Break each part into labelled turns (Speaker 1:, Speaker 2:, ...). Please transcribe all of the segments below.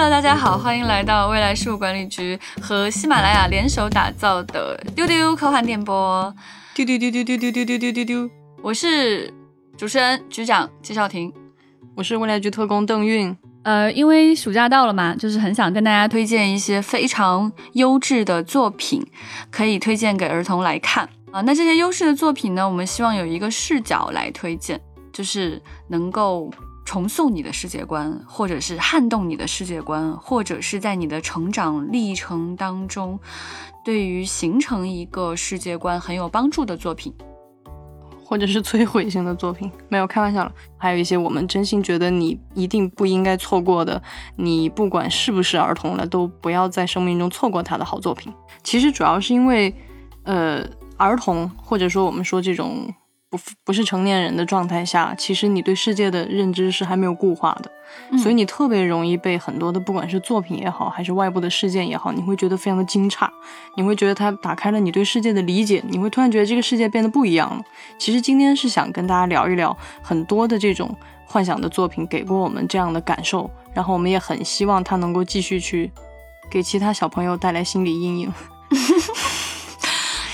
Speaker 1: Hello，大家好，欢迎来到未来事务管理局和喜马拉雅联手打造的丢丢科幻电波。丢丢丢丢丢丢丢丢丢丢丢，我是主持人局长季少廷，
Speaker 2: 我是未来局特工邓韵。
Speaker 1: 呃，因为暑假到了嘛，就是很想跟大家推荐一些非常优质的作品，可以推荐给儿童来看啊。那这些优质的作品呢，我们希望有一个视角来推荐，就是能够。重塑你的世界观，或者是撼动你的世界观，或者是在你的成长历程当中，对于形成一个世界观很有帮助的作品，
Speaker 2: 或者是摧毁性的作品，没有开玩笑了。还有一些我们真心觉得你一定不应该错过的，你不管是不是儿童了，都不要在生命中错过他的好作品。其实主要是因为，呃，儿童或者说我们说这种。不不是成年人的状态下，其实你对世界的认知是还没有固化的，所以你特别容易被很多的不管是作品也好，还是外部的事件也好，你会觉得非常的惊诧，你会觉得它打开了你对世界的理解，你会突然觉得这个世界变得不一样了。其实今天是想跟大家聊一聊很多的这种幻想的作品给过我们这样的感受，然后我们也很希望它能够继续去给其他小朋友带来心理阴影。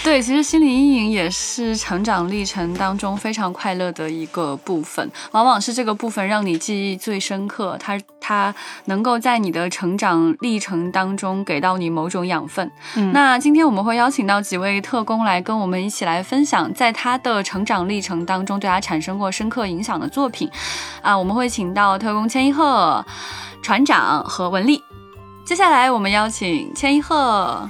Speaker 1: 对，其实心理阴影也是成长历程当中非常快乐的一个部分，往往是这个部分让你记忆最深刻，它它能够在你的成长历程当中给到你某种养分。嗯，那今天我们会邀请到几位特工来跟我们一起来分享，在他的成长历程当中对他产生过深刻影响的作品。啊，我们会请到特工千一鹤、船长和文丽。接下来我们邀请千一鹤。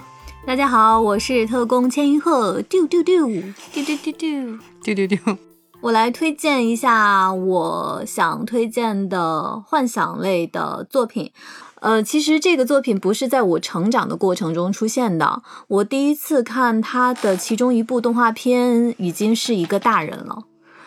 Speaker 3: 大家好，我是特工千一鹤，丢丢丢
Speaker 1: 丢丢丢丢
Speaker 2: 丢丢丢。
Speaker 3: 我来推荐一下我想推荐的幻想类的作品。呃，其实这个作品不是在我成长的过程中出现的，我第一次看它的其中一部动画片已经是一个大人了。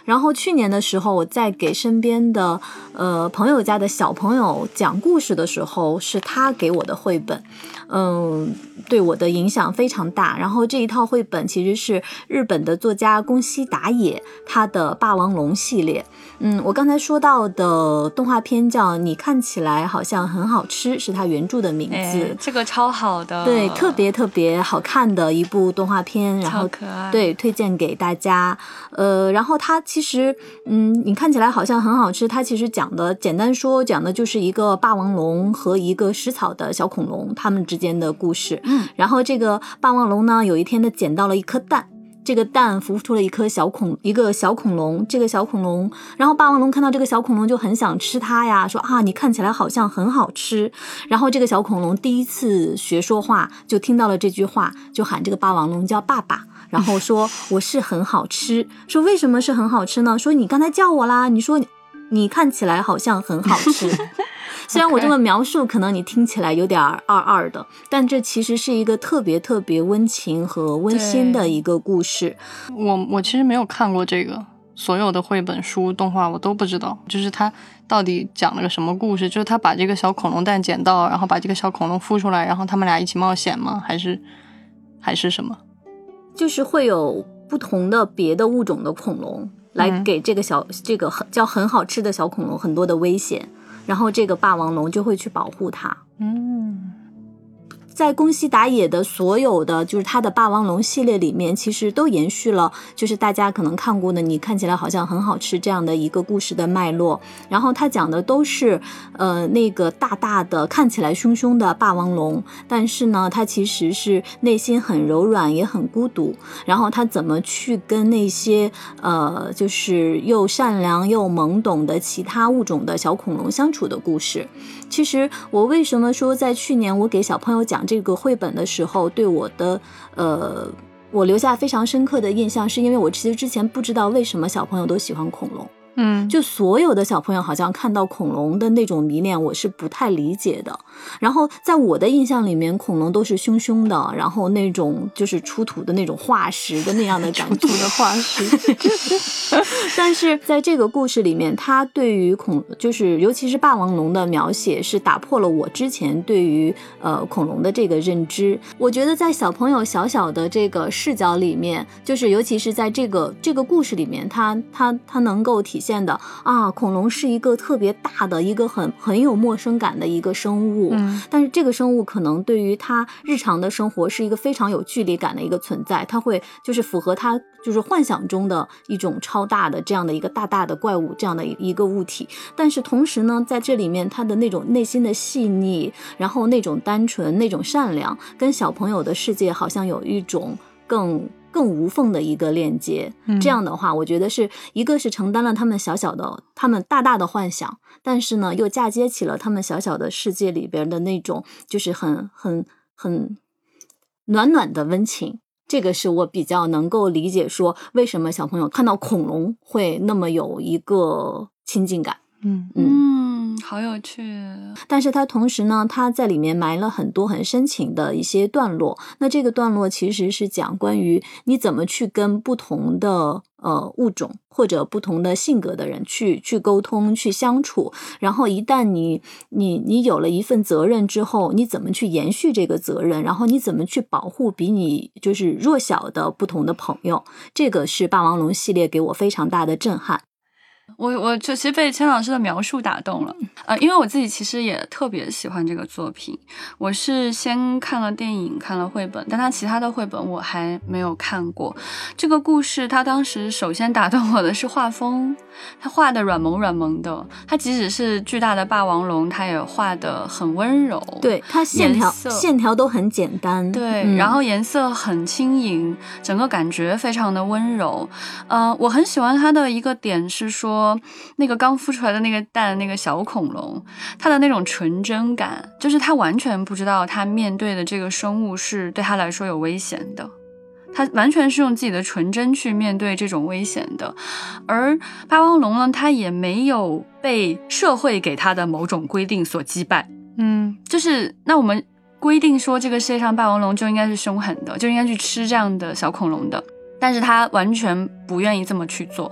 Speaker 3: 然后去年的时候，我在给身边的呃朋友家的小朋友讲故事的时候，是他给我的绘本。嗯，对我的影响非常大。然后这一套绘本其实是日本的作家宫西达也他的霸王龙系列。嗯，我刚才说到的动画片叫《你看起来好像很好吃》，是他原著的名字。
Speaker 1: 这个超好的，
Speaker 3: 对，特别特别好看的一部动画片。然后
Speaker 1: 可爱。
Speaker 3: 对，推荐给大家。呃，然后它其实，嗯，你看起来好像很好吃。它其实讲的，简单说讲的就是一个霸王龙和一个食草的小恐龙，他们之间的故事。
Speaker 1: 嗯，
Speaker 3: 然后这个霸王龙呢，有一天它捡到了一颗蛋。这个蛋孵出了一颗小恐，一个小恐龙。这个小恐龙，然后霸王龙看到这个小恐龙就很想吃它呀，说啊，你看起来好像很好吃。然后这个小恐龙第一次学说话，就听到了这句话，就喊这个霸王龙叫爸爸，然后说我是很好吃。说为什么是很好吃呢？说你刚才叫我啦，你说你看起来好像很好吃。虽然我这么描述，可能你听起来有点二二的，但这其实是一个特别特别温情和温馨的一个故事。
Speaker 2: 我我其实没有看过这个，所有的绘本书、动画我都不知道，就是它到底讲了个什么故事？就是他把这个小恐龙蛋捡到，然后把这个小恐龙孵出来，然后他们俩一起冒险吗？还是还是什么？
Speaker 3: 就是会有不同的别的物种的恐龙来给这个小这个很叫很好吃的小恐龙很多的危险。然后这个霸王龙就会去保护它。
Speaker 2: 嗯。
Speaker 3: 在宫西达也的所有的就是他的霸王龙系列里面，其实都延续了就是大家可能看过的，你看起来好像很好吃这样的一个故事的脉络。然后他讲的都是呃那个大大的看起来凶凶的霸王龙，但是呢，他其实是内心很柔软也很孤独。然后他怎么去跟那些呃就是又善良又懵懂的其他物种的小恐龙相处的故事。其实我为什么说在去年我给小朋友讲这个绘本的时候，对我的呃，我留下非常深刻的印象，是因为我其实之前不知道为什么小朋友都喜欢恐龙。
Speaker 2: 嗯，
Speaker 3: 就所有的小朋友好像看到恐龙的那种迷恋，我是不太理解的。然后在我的印象里面，恐龙都是凶凶的，然后那种就是出土的那种化石的那样的感觉
Speaker 2: 的化石。
Speaker 3: 但是在这个故事里面，他对于恐就是尤其是霸王龙的描写，是打破了我之前对于呃恐龙的这个认知。我觉得在小朋友小小的这个视角里面，就是尤其是在这个这个故事里面，他他他能够体现。现的啊，恐龙是一个特别大的一个很很有陌生感的一个生物，
Speaker 2: 嗯
Speaker 3: 但是这个生物可能对于它日常的生活是一个非常有距离感的一个存在，它会就是符合它就是幻想中的一种超大的这样的一个大大的怪物这样的一一个物体，但是同时呢，在这里面它的那种内心的细腻，然后那种单纯、那种善良，跟小朋友的世界好像有一种更。更无缝的一个链接，
Speaker 2: 嗯
Speaker 3: 这样的话，我觉得是一个是承担了他们小小的、他们大大的幻想，但是呢，又嫁接起了他们小小的世界里边的那种，就是很很很暖暖的温情。这个是我比较能够理解，说为什么小朋友看到恐龙会那么有一个亲近感。
Speaker 2: 嗯
Speaker 1: 嗯，好有趣。
Speaker 3: 但是它同时呢，它在里面埋了很多很深情的一些段落。那这个段落其实是讲关于你怎么去跟不同的呃物种或者不同的性格的人去去沟通、去相处。然后一旦你你你有了一份责任之后，你怎么去延续这个责任？然后你怎么去保护比你就是弱小的不同的朋友？这个是霸王龙系列给我非常大的震撼。
Speaker 1: 我我就其实被千老师的描述打动了，呃，因为我自己其实也特别喜欢这个作品。我是先看了电影，看了绘本，但他其他的绘本我还没有看过。这个故事，他当时首先打动我的是画风，他画的软萌软萌的，他即使是巨大的霸王龙，他也画的很温柔。
Speaker 3: 对它线条线条都很简单，
Speaker 1: 对，
Speaker 3: 嗯
Speaker 1: 然后颜色很轻盈，整个感觉非常的温柔。呃，我很喜欢它的一个点是说，那个刚孵出来的那个蛋，那个小恐龙，它的那种纯真感，就是它完全不知道它面对的这个生物是对它来说有危险的。它完全是用自己的纯真去面对这种危险的，而霸王龙呢，它也没有被社会给它的某种规定所击败，
Speaker 2: 嗯。
Speaker 1: 就是那我们规定说这个世界上霸王龙就应该是凶狠的，就应该去吃这样的小恐龙的，但是他完全不愿意这么去做，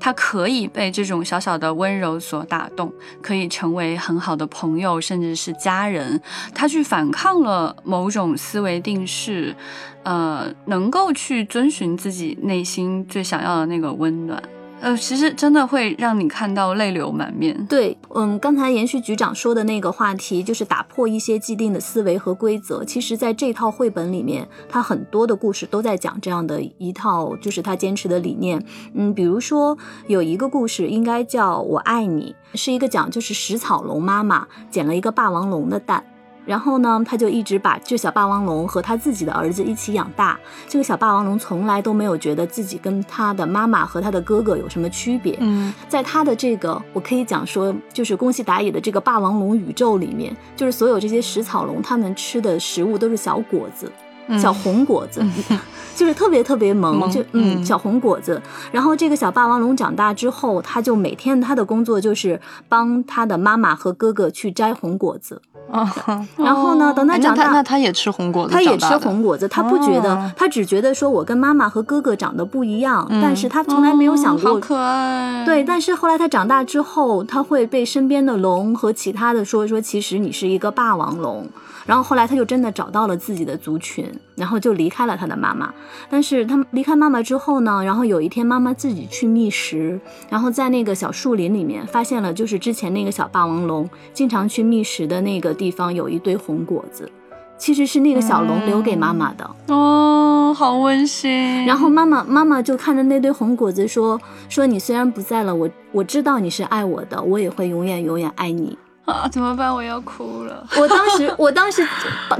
Speaker 1: 他可以被这种小小的温柔所打动，可以成为很好的朋友，甚至是家人。他去反抗了某种思维定式，呃，能够去遵循自己内心最想要的那个温暖。呃，其实真的会让你看到泪流满面。
Speaker 3: 对，嗯，刚才延续局长说的那个话题，就是打破一些既定的思维和规则。其实，在这套绘本里面，它很多的故事都在讲这样的一套，就是他坚持的理念。嗯，比如说有一个故事，应该叫《我爱你》，是一个讲就是食草龙妈妈捡了一个霸王龙的蛋。然后呢，他就一直把这小霸王龙和他自己的儿子一起养大。这个小霸王龙从来都没有觉得自己跟他的妈妈和他的哥哥有什么区别。
Speaker 2: 嗯
Speaker 3: 在他的这个，我可以讲说，就是宫西达也的这个霸王龙宇宙里面，就是所有这些食草龙，它们吃的食物都是小果子，
Speaker 2: 嗯
Speaker 3: 小红果子，就是特别特别萌，
Speaker 2: 萌
Speaker 3: 就嗯
Speaker 2: 嗯
Speaker 3: 小红果子。然后这个小霸王龙长大之后，他就每天他的工作就是帮他的妈妈和哥哥去摘红果子。
Speaker 2: 啊，
Speaker 3: 然后呢，等他长大，
Speaker 2: 他那他也吃红果子
Speaker 3: 他也吃红果子，他不觉得，
Speaker 2: 哦
Speaker 3: 他只觉得说我跟妈妈和哥哥长得不一样，
Speaker 2: 嗯
Speaker 3: 但是他从来没有想过。
Speaker 1: 哦好可爱。
Speaker 3: 对，但是后来他长大之后，他会被身边的龙和其他的说说，其实你是一个霸王龙。然后后来他就真的找到了自己的族群，然后就离开了他的妈妈。但是他离开妈妈之后呢，然后有一天妈妈自己去觅食，然后在那个小树林里面发现了，就是之前那个小霸王龙经常去觅食的那个地方有一堆红果子，其实是那个小龙留给妈妈的。
Speaker 1: 哦，好温馨。
Speaker 3: 然后妈妈妈妈就看着那堆红果子说说你虽然不在了，我我知道你是爱我的，我也会永远永远爱你。
Speaker 1: 啊，怎么办？我要哭了。
Speaker 3: 我当时我当时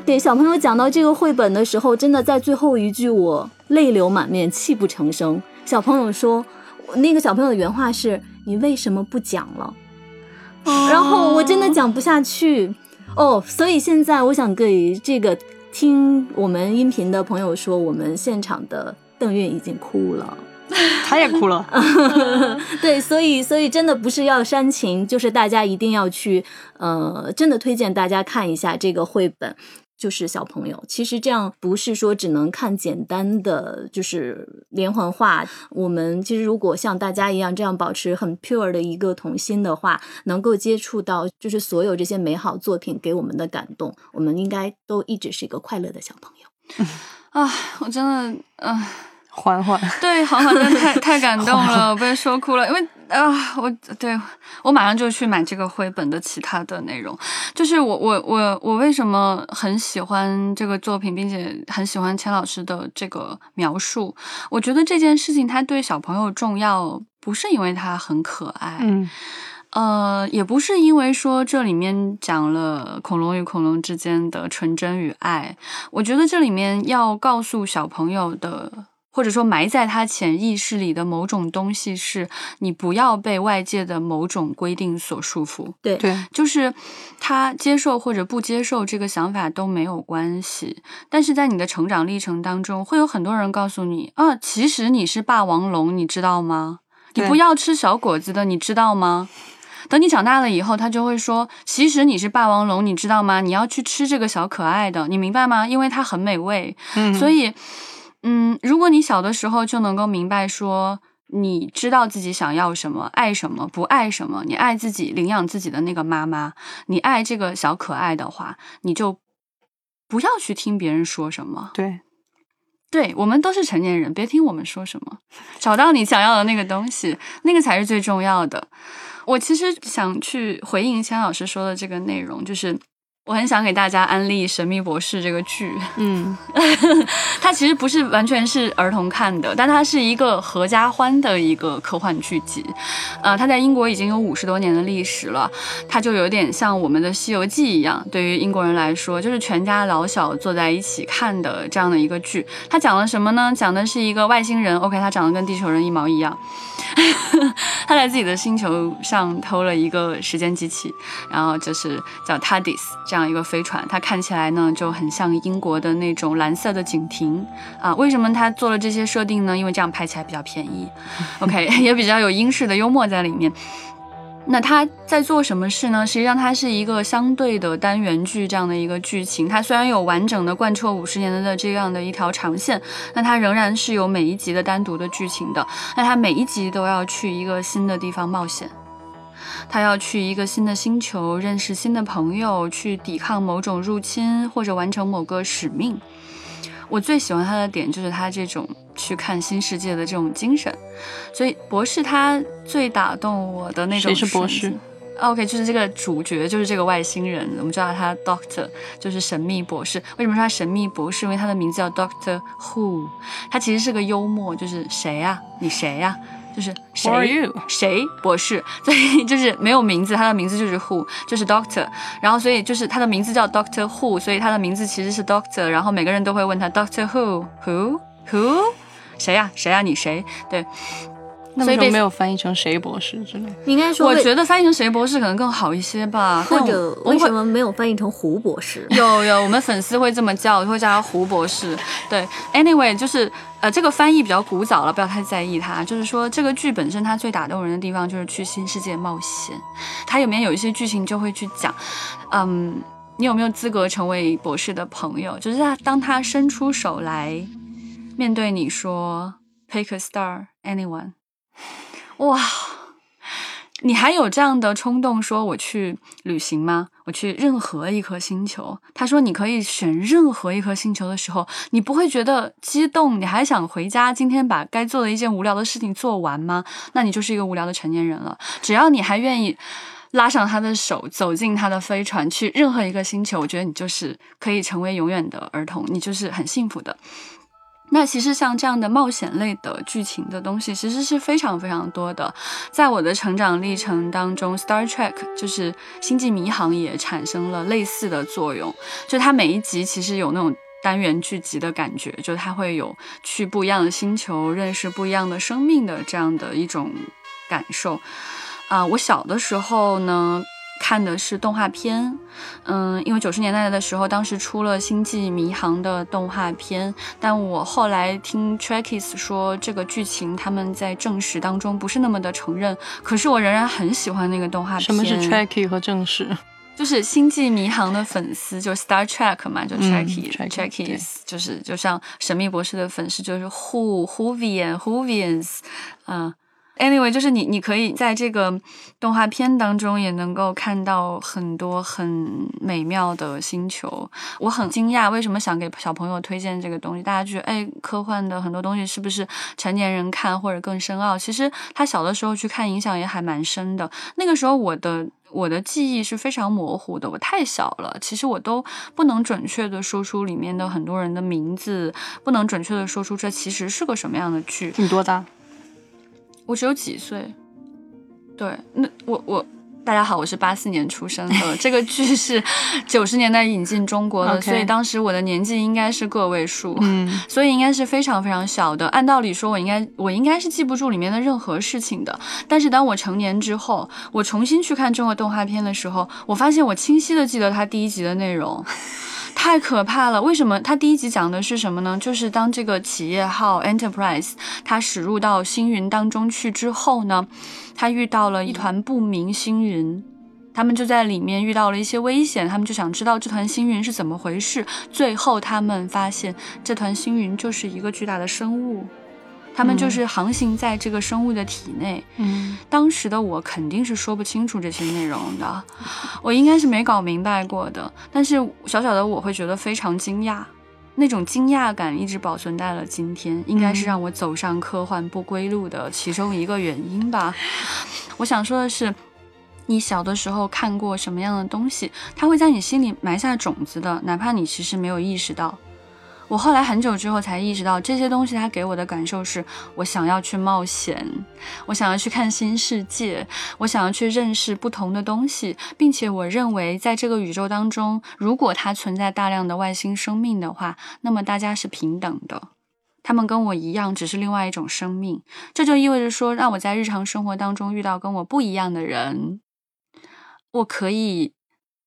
Speaker 3: 给小朋友讲到这个绘本的时候，真的在最后一句我泪流满面，泣不成声。小朋友说，那个小朋友的原话是：“你为什么不讲了？”然后我真的讲不下去哦，所以现在我想给这个听我们音频的朋友说，我们现场的邓韵已经哭了。
Speaker 2: 他也哭了。
Speaker 3: 对，所以所以真的不是要煽情，就是大家一定要去，呃，真的推荐大家看一下这个绘本。就是小朋友，其实这样不是说只能看简单的就是连环画。我们其实如果像大家一样这样保持很 pure 的一个童心的话，能够接触到就是所有这些美好作品给我们的感动，我们应该都一直是一个快乐的小朋友。
Speaker 1: 啊，我真的，啊，
Speaker 2: 缓缓，
Speaker 1: 对，缓缓真的太 太感动了，我被说哭了，因为啊，我对我马上就去买这个绘本的其他的内容。就是我我我我为什么很喜欢这个作品，并且很喜欢钱老师的这个描述？我觉得这件事情它对小朋友重要，不是因为它很可爱，
Speaker 2: 嗯
Speaker 1: 呃，也不是因为说这里面讲了恐龙与恐龙之间的纯真与爱，我觉得这里面要告诉小朋友的，或者说埋在他潜意识里的某种东西，是你不要被外界的某种规定所束缚。
Speaker 3: 对
Speaker 2: 对，
Speaker 1: 就是他接受或者不接受这个想法都没有关系，但是在你的成长历程当中，会有很多人告诉你啊，其实你是霸王龙，你知道吗？你不要吃小果子的，你知道吗？等你长大了以后，他就会说：“其实你是霸王龙，你知道吗？你要去吃这个小可爱的，你明白吗？因为它很美味。
Speaker 2: 嗯，
Speaker 1: 所以，嗯，如果你小的时候就能够明白说，你知道自己想要什么，爱什么，不爱什么，你爱自己领养自己的那个妈妈，你爱这个小可爱的话，你就不要去听别人说什么。
Speaker 2: 对，
Speaker 1: 对我们都是成年人，别听我们说什么，找到你想要的那个东西，那个才是最重要的。我其实想去回应千老师说的这个内容，就是我很想给大家安利《神秘博士》这个剧。
Speaker 2: 嗯
Speaker 1: 它其实不是完全是儿童看的，但它是一个合家欢的一个科幻剧集。呃，它在英国已经有五十多年的历史了，它就有点像我们的《西游记》一样，对于英国人来说，就是全家老小坐在一起看的这样的一个剧。它讲了什么呢？讲的是一个外星人，OK，他长得跟地球人一毛一样，他在自己的星球上偷了一个时间机器，然后就是叫 TARDIS 这样一个飞船，它看起来呢就很像英国的那种蓝色的警亭啊。为什么他做了这些设定呢？因为这样拍起来比较便宜，OK，也比较有英式的幽默在里面。那他在做什么事呢？实际上，它是一个相对的单元剧这样的一个剧情。它虽然有完整的贯彻五十年的这样的一条长线，那它仍然是有每一集的单独的剧情的。那它每一集都要去一个新的地方冒险，他要去一个新的星球，认识新的朋友，去抵抗某种入侵或者完成某个使命。我最喜欢他的点就是他这种去看新世界的这种精神，所以博士他最打动我的那种
Speaker 2: 谁是博士
Speaker 1: ？OK，就是这个主角，就是这个外星人，我们叫他 Doctor，就是神秘博士。为什么说他神秘博士？因为他的名字叫 Doctor Who，他其实是个幽默，就是谁呀、你谁呀、就是谁？谁博士，所以就是没有名字，他的名字就是 Who，就是 Doctor，然后所以就是他的名字叫 Doctor Who，所以他的名字其实是 Doctor，然后每个人都会问他 Doctor Who Who Who，谁呀、谁呀、你谁？对，
Speaker 2: 那为什么没有翻译成谁博士之类你？
Speaker 3: 应该说，
Speaker 1: 我觉得翻译成谁博士可能更好一些吧，
Speaker 3: 或者为什么没有翻译成胡博士？
Speaker 1: 有有，我们粉丝会这么叫，会叫他胡博士。对，anyway，就是呃，这个翻译比较古早了，不要太在意它。就是说，这个剧本身它最打动人的地方就是去新世界冒险。它里面有一些剧情就会去讲，嗯，你有没有资格成为博士的朋友？就是他当他伸出手来面对你说 “Pick a star, anyone”，哇！你还有这样的冲动说我去旅行吗？我去任何一颗星球。他说你可以选任何一颗星球的时候，你不会觉得激动，你还想回家，今天把该做的一件无聊的事情做完吗？那你就是一个无聊的成年人了。只要你还愿意拉上他的手，走进他的飞船，去任何一个星球，我觉得你就是可以成为永远的儿童，你就是很幸福的。那其实像这样的冒险类的剧情的东西，其实是非常非常多的。在我的成长历程当中，《Star Trek》就是《星际迷航》也产生了类似的作用，就它每一集其实有那种单元剧集的感觉，就它会有去不一样的星球，认识不一样的生命的这样的一种感受。啊、我小的时候呢。看的是动画片，嗯，因为九十年代的时候，当时出了《星际迷航》的动画片，但我后来听 Trekkies 说这个剧情他们在正史当中不是那么的承认，可是我仍然很喜欢那个动画片。
Speaker 2: 什么是 Trekkie 和正史？
Speaker 1: 就是《星际迷航》的粉丝，就 Star Trek 嘛，就
Speaker 2: 嗯
Speaker 1: Trekkie、Trekkie，Trekkies，就是就像神秘博士的粉丝就是 Who Whovian Whovians，嗯、Anyway，就是你，你可以在这个动画片当中也能够看到很多很美妙的星球。我很惊讶，为什么想给小朋友推荐这个东西？大家觉得，哎，科幻的很多东西是不是成年人看或者更深奥？其实他小的时候去看，影响也还蛮深的。那个时候我的我的记忆是非常模糊的，我太小了，其实我都不能准确的说出里面的很多人的名字，不能准确的说出这其实是个什么样的剧。
Speaker 2: 你多大？
Speaker 1: 我只有几岁，对，那我我大家好，我是八四年出生的，这个剧是 九十年代引进中国的，所以当时我的年纪应该是个位数，
Speaker 2: 嗯，
Speaker 1: 所以应该是非常非常小的。按道理说，我应该我应该是记不住里面的任何事情的。但是当我成年之后，我重新去看中国动画片的时候，我发现我清晰的记得它第一集的内容。太可怕了！为什么？他第一集讲的是什么呢？就是当这个企业号 Enterprise 它驶入到星云当中去之后呢，它遇到了一团不明星云，他们就在里面遇到了一些危险，他们就想知道这团星云是怎么回事。最后他们发现这团星云就是一个巨大的生物。他们就是航行在这个生物的体内。
Speaker 2: 嗯，
Speaker 1: 当时的我肯定是说不清楚这些内容的，我应该是没搞明白过的。但是小小的我会觉得非常惊讶，那种惊讶感一直保存在了今天，应该是让我走上科幻不归路的其中一个原因吧。我想说的是，你小的时候看过什么样的东西，它会在你心里埋下种子的，哪怕你其实没有意识到。我后来很久之后才意识到，这些东西它给我的感受是，我想要去冒险，我想要去看新世界，我想要去认识不同的东西，并且我认为在这个宇宙当中，如果它存在大量的外星生命的话，那么大家是平等的，他们跟我一样，只是另外一种生命。这就意味着说，让我在日常生活当中遇到跟我不一样的人，我可以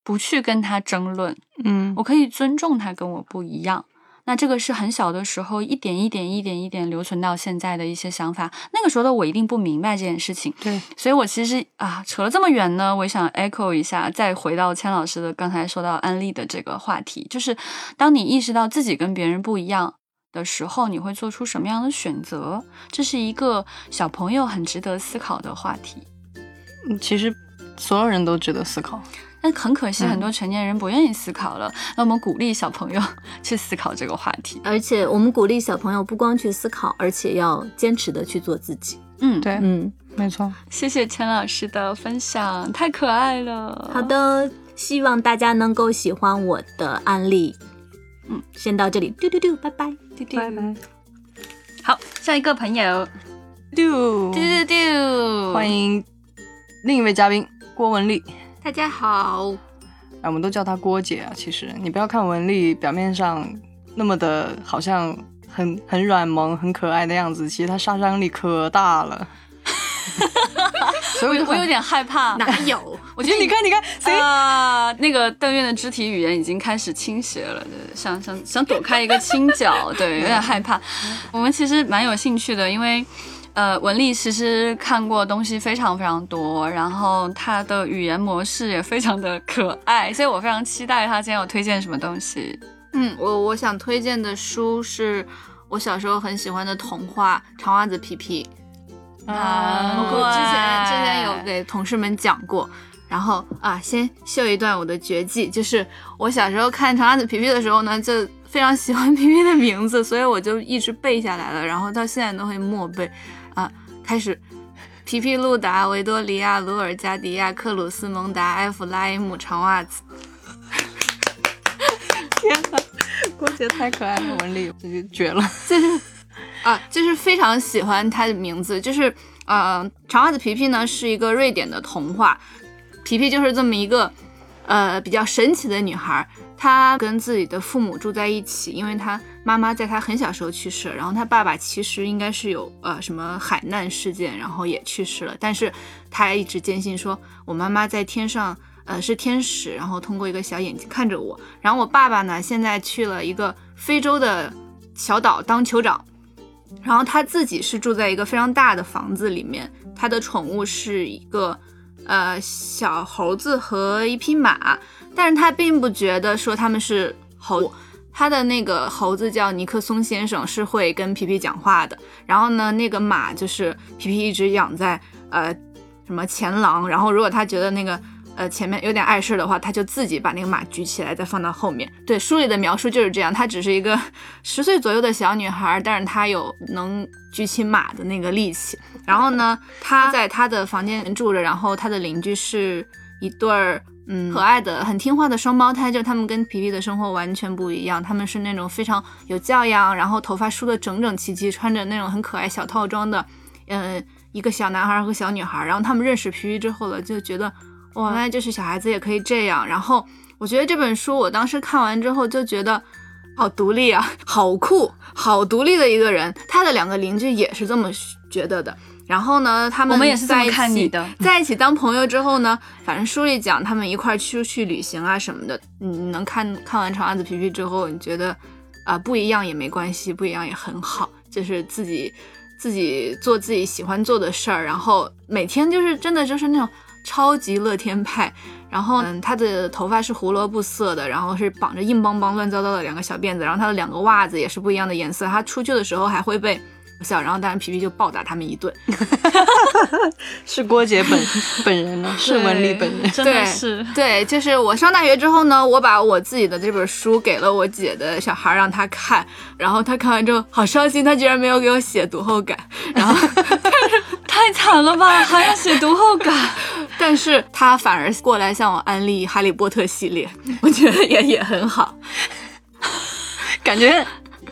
Speaker 1: 不去跟他争论，
Speaker 2: 嗯，
Speaker 1: 我可以尊重他跟我不一样。那这个是很小的时候，一点一点、一点一点留存到现在的一些想法。那个时候的我一定不明白这件事情，
Speaker 2: 对，
Speaker 1: 所以我其实啊，扯了这么远呢，我想 echo 一下，再回到千老师的刚才说到安利的这个话题，就是当你意识到自己跟别人不一样的时候，你会做出什么样的选择？这是一个小朋友很值得思考的话题。
Speaker 2: 嗯其实所有人都值得思考。
Speaker 1: 但很可惜，很多成年人不愿意思考了。那我们鼓励小朋友 去思考这个话题，
Speaker 3: 而且我们鼓励小朋友不光去思考，而且要坚持的去做自己。
Speaker 1: 嗯，
Speaker 2: 对，
Speaker 3: 嗯，
Speaker 2: 没错。
Speaker 1: 谢谢钱老师的分享，太可爱了。
Speaker 3: 好的，希望大家能够喜欢我的案例。嗯，先到这里，丢丢丢，拜拜，
Speaker 1: 丢丢
Speaker 2: 拜拜。
Speaker 1: 好，下一个朋友，
Speaker 2: 丢
Speaker 1: 丢丢丢，
Speaker 2: 欢迎另一位嘉宾郭文丽。
Speaker 4: 大家好，
Speaker 2: 哎，我们都叫她郭姐啊。其实你不要看文丽表面上那么的，好像很很软萌、很可爱的样子，其实她杀伤力可大了。所以
Speaker 1: 我有点害怕。
Speaker 4: 哪有？
Speaker 1: 我觉得
Speaker 2: 你看，你看，谁
Speaker 1: 啊？那个邓院的肢体语言已经开始倾斜了，想想想躲开一个倾角，对，有点害怕。我们其实蛮有兴趣的，因为。呃，文丽其实看过东西非常非常多，然后她的语言模式也非常的可爱，所以我非常期待她今天有推荐什么东西。
Speaker 4: 嗯，我我想推荐的书是我小时候很喜欢的童话《长袜子皮皮》
Speaker 1: 啊，
Speaker 4: 我之前之前有给同事们讲过。然后啊，先秀一段我的绝技，就是我小时候看《长袜子皮皮》的时候呢，就非常喜欢皮皮的名字，所以我就一直背下来了，然后到现在都会默背。啊，开始，皮皮、路达、维多利亚、鲁尔加迪亚、克鲁斯、蒙达、埃弗拉伊姆、长袜子。
Speaker 2: 天哪，郭姐太可爱了，文丽这就绝了。
Speaker 4: 就是 啊，就是非常喜欢他的名字，就是呃，长袜子皮皮呢是一个瑞典的童话，皮皮就是这么一个呃比较神奇的女孩。他跟自己的父母住在一起，因为他妈妈在他很小时候去世，然后他爸爸其实应该是有呃什么海难事件，然后也去世了，但是他一直坚信说，我妈妈在天上，呃是天使，然后通过一个小眼睛看着我，然后我爸爸呢现在去了一个非洲的小岛当酋长，然后他自己是住在一个非常大的房子里面，他的宠物是一个呃小猴子和一匹马。但是他并不觉得说他们是猴，他的那个猴子叫尼克松先生，是会跟皮皮讲话的。然后呢，那个马就是皮皮一直养在呃什么前廊，然后如果他觉得那个呃前面有点碍事的话，他就自己把那个马举起来，再放到后面。对，书里的描述就是这样，她只是一个十岁左右的小女孩，但是她有能举起马的那个力气。然后呢，他在他的房间住着，然后他的邻居是一对儿。嗯，可爱的、很听话的双胞胎，就他们跟皮皮的生活完全不一样。他们是那种非常有教养，然后头发梳得整整齐齐，穿着那种很可爱小套装的，嗯，一个小男孩和小女孩。然后他们认识皮皮之后了，就觉得哇，原来就是小孩子也可以这样。然后我觉得这本书，我当时看完之后就觉得好独立啊，好酷，好独立的一个人。他的两个邻居也是这么觉得的。然后呢，他们
Speaker 1: 我们也是这么看你的，
Speaker 4: 在一起当朋友之后呢，反正书里讲他们一块出去旅行啊什么的，你能看看完《长袜子皮皮》之后，你觉得啊不一样也没关系，不一样也很好，就是自己自己做自己喜欢做的事儿，然后每天就是真的就是那种超级乐天派。然后嗯，他的头发是胡萝卜色的，然后是绑着硬邦邦乱糟糟的两个小辫子，然后他的两个袜子也是不一样的颜色，他出去的时候还会被。笑，然后当然皮皮就暴打他们一顿。
Speaker 2: 是郭姐本 本人呢？是文丽本人？
Speaker 1: 真的是
Speaker 4: 对，就是我上大学之后呢，我把我自己的这本书给了我姐的小孩让他看，然后他看完之后好伤心，他居然没有给我写读后感，然后
Speaker 1: 太惨了吧，还要写读后感，
Speaker 4: 但是他反而过来向我安利《哈利波特》系列，我觉得也也很好，
Speaker 2: 感觉。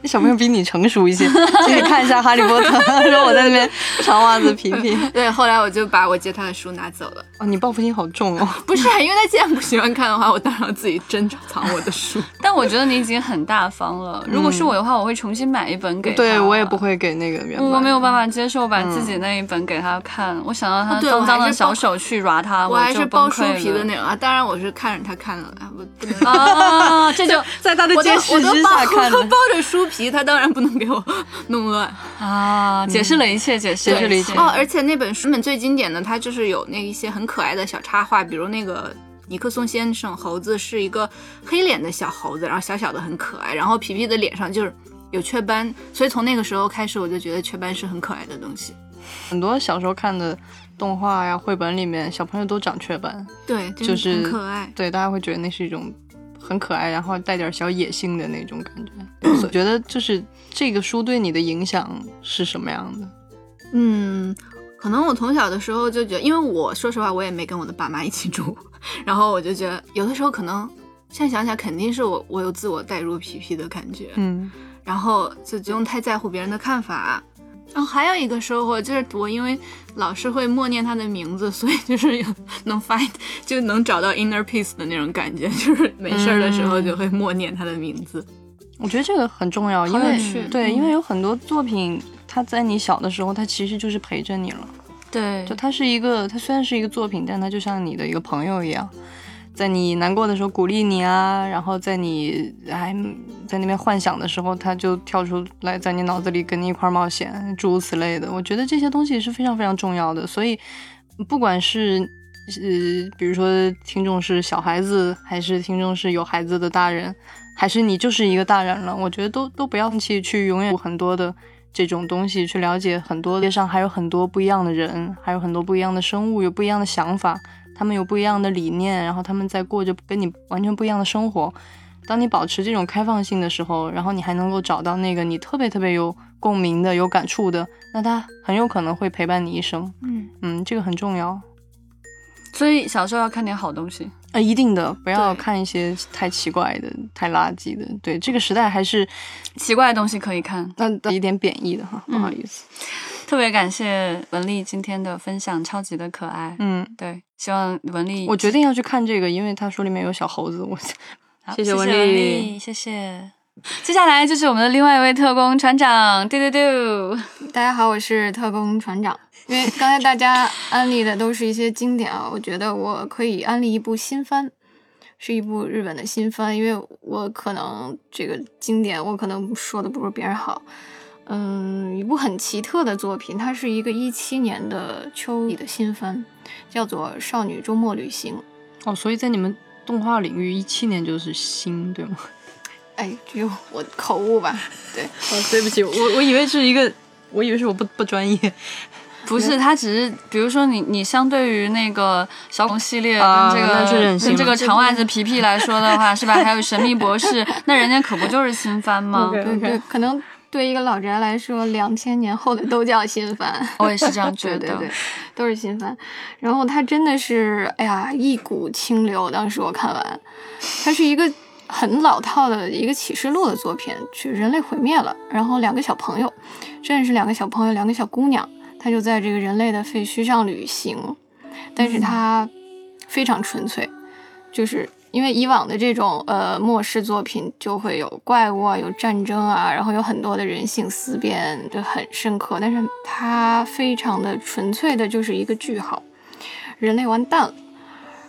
Speaker 2: 小朋友比你成熟一些，请你看一下《哈利波特》。说我在那边长袜子皮皮。
Speaker 4: 对，后来我就把我借他的书拿走了。
Speaker 2: 哦，你报复心好重哦。
Speaker 4: 不是，因为他既然不喜欢看的话，我当然要自己珍藏我的书。
Speaker 1: 但我觉得你已经很大方了。如果是我的话，我会重新买一本给他。
Speaker 2: 对我也不会给那个原
Speaker 1: 我没有办法接受把自己那一本给他看。我想到他脏脏的小手去抓他，
Speaker 4: 我还是包书皮的那种啊。当然我是看着他看的，我不能
Speaker 1: 啊，这就
Speaker 2: 在他的监视之下看的。
Speaker 4: 包着书皮，他当然不能。给我 弄乱
Speaker 1: 啊！解释了一切，解释了一切
Speaker 4: 哦。而且那本书本最经典的，它就是有那一些很可爱的小插画，比如那个尼克松先生猴子是一个黑脸的小猴子，然后小小的很可爱。然后皮皮的脸上就是有雀斑，所以从那个时候开始，我就觉得雀斑是很可爱的东西。
Speaker 2: 很多小时候看的动画呀、绘本里面，小朋友都长雀斑，
Speaker 4: 对，
Speaker 2: 就是
Speaker 4: 很可爱。
Speaker 2: 对，大家会觉得那是一种。很可爱，然后带点小野性的那种感觉。我觉得就是这个书对你的影响是什么样的？
Speaker 4: 嗯，可能我从小的时候就觉得，因为我说实话，我也没跟我的爸妈一起住，然后我就觉得有的时候可能现在想想，肯定是我我有自我代入皮皮的感觉，
Speaker 2: 嗯，
Speaker 4: 然后就不用太在乎别人的看法。然后还有一个收获就是，我因为老是会默念他的名字，所以就是有能 find 就能找到 inner peace 的那种感觉，就是没事儿的时候就会默念他的名字。
Speaker 2: 我觉得这个很重要，因为对，因为有很多作品，它在你小的时候，它其实就是陪着你了。
Speaker 1: 对，
Speaker 2: 就它是一个，它虽然是一个作品，但它就像你的一个朋友一样。在你难过的时候鼓励你啊，然后在你还在那边幻想的时候，他就跳出来在你脑子里跟你一块冒险，诸如此类的。我觉得这些东西是非常非常重要的。所以，不管是呃，比如说听众是小孩子，还是听众是有孩子的大人，还是你就是一个大人了，我觉得都都不要放弃去永远很多的这种东西，去了解很多街上还有很多不一样的人，还有很多不一样的生物，有不一样的想法。他们有不一样的理念，然后他们在过着跟你完全不一样的生活。当你保持这种开放性的时候，然后你还能够找到那个你特别特别有共鸣的、有感触的，那他很有可能会陪伴你一生。
Speaker 4: 嗯
Speaker 2: 嗯，这个很重要。
Speaker 1: 所以小时候要看点好东西
Speaker 2: 啊，一定的，不要看一些太奇怪的、太垃圾的。对，这个时代还是
Speaker 1: 奇怪的东西可以看，
Speaker 2: 那一点贬义的哈，不好意思。
Speaker 1: 特别感谢文丽今天的分享，超级的可爱。
Speaker 2: 嗯，
Speaker 1: 对，希望文丽，
Speaker 2: 我决定要去看这个，因为他说里面有小猴子。我
Speaker 1: 谢
Speaker 2: 谢
Speaker 1: 文丽，谢谢。接下来就是我们的另外一位特工船长，丢丢丢。
Speaker 5: 大家好，我是特工船长。因为刚才大家安利的都是一些经典啊，我觉得我可以安利一部新番，是一部日本的新番，因为我可能这个经典，我可能说的不如别人好。嗯，一部很奇特的作品，它是一个一七年的秋里的新番，叫做《少女周末旅行》。
Speaker 2: 哦，所以在你们动画领域，一七年就是新，对吗？
Speaker 5: 哎，就我口误吧？对，
Speaker 2: 哦，对不起，我我以为是一个，我以为是我不不专业。
Speaker 1: 不是，它只是比如说你你相对于那个小恐系列
Speaker 2: 啊
Speaker 1: 跟这个跟这个长袜子皮皮来说的话，是吧？还有神秘博士，那人家可不就是新番吗
Speaker 5: 对对，可能对一个老宅来说，两千年后的都叫新番。
Speaker 1: 我也是这样觉得。
Speaker 5: 对对对，都是新番。然后它真的是，哎呀，一股清流。当时我看完，它是一个很老套的一个启示录的作品，就人类毁灭了，然后两个小朋友，真的是两个小朋友，两个小姑娘，她就在这个人类的废墟上旅行，但是她非常纯粹，就是。因为以往的这种呃末世作品就会有怪物啊，有战争啊，然后有很多的人性思辨，就很深刻。但是它非常的纯粹的，就是一个句号，人类完蛋了。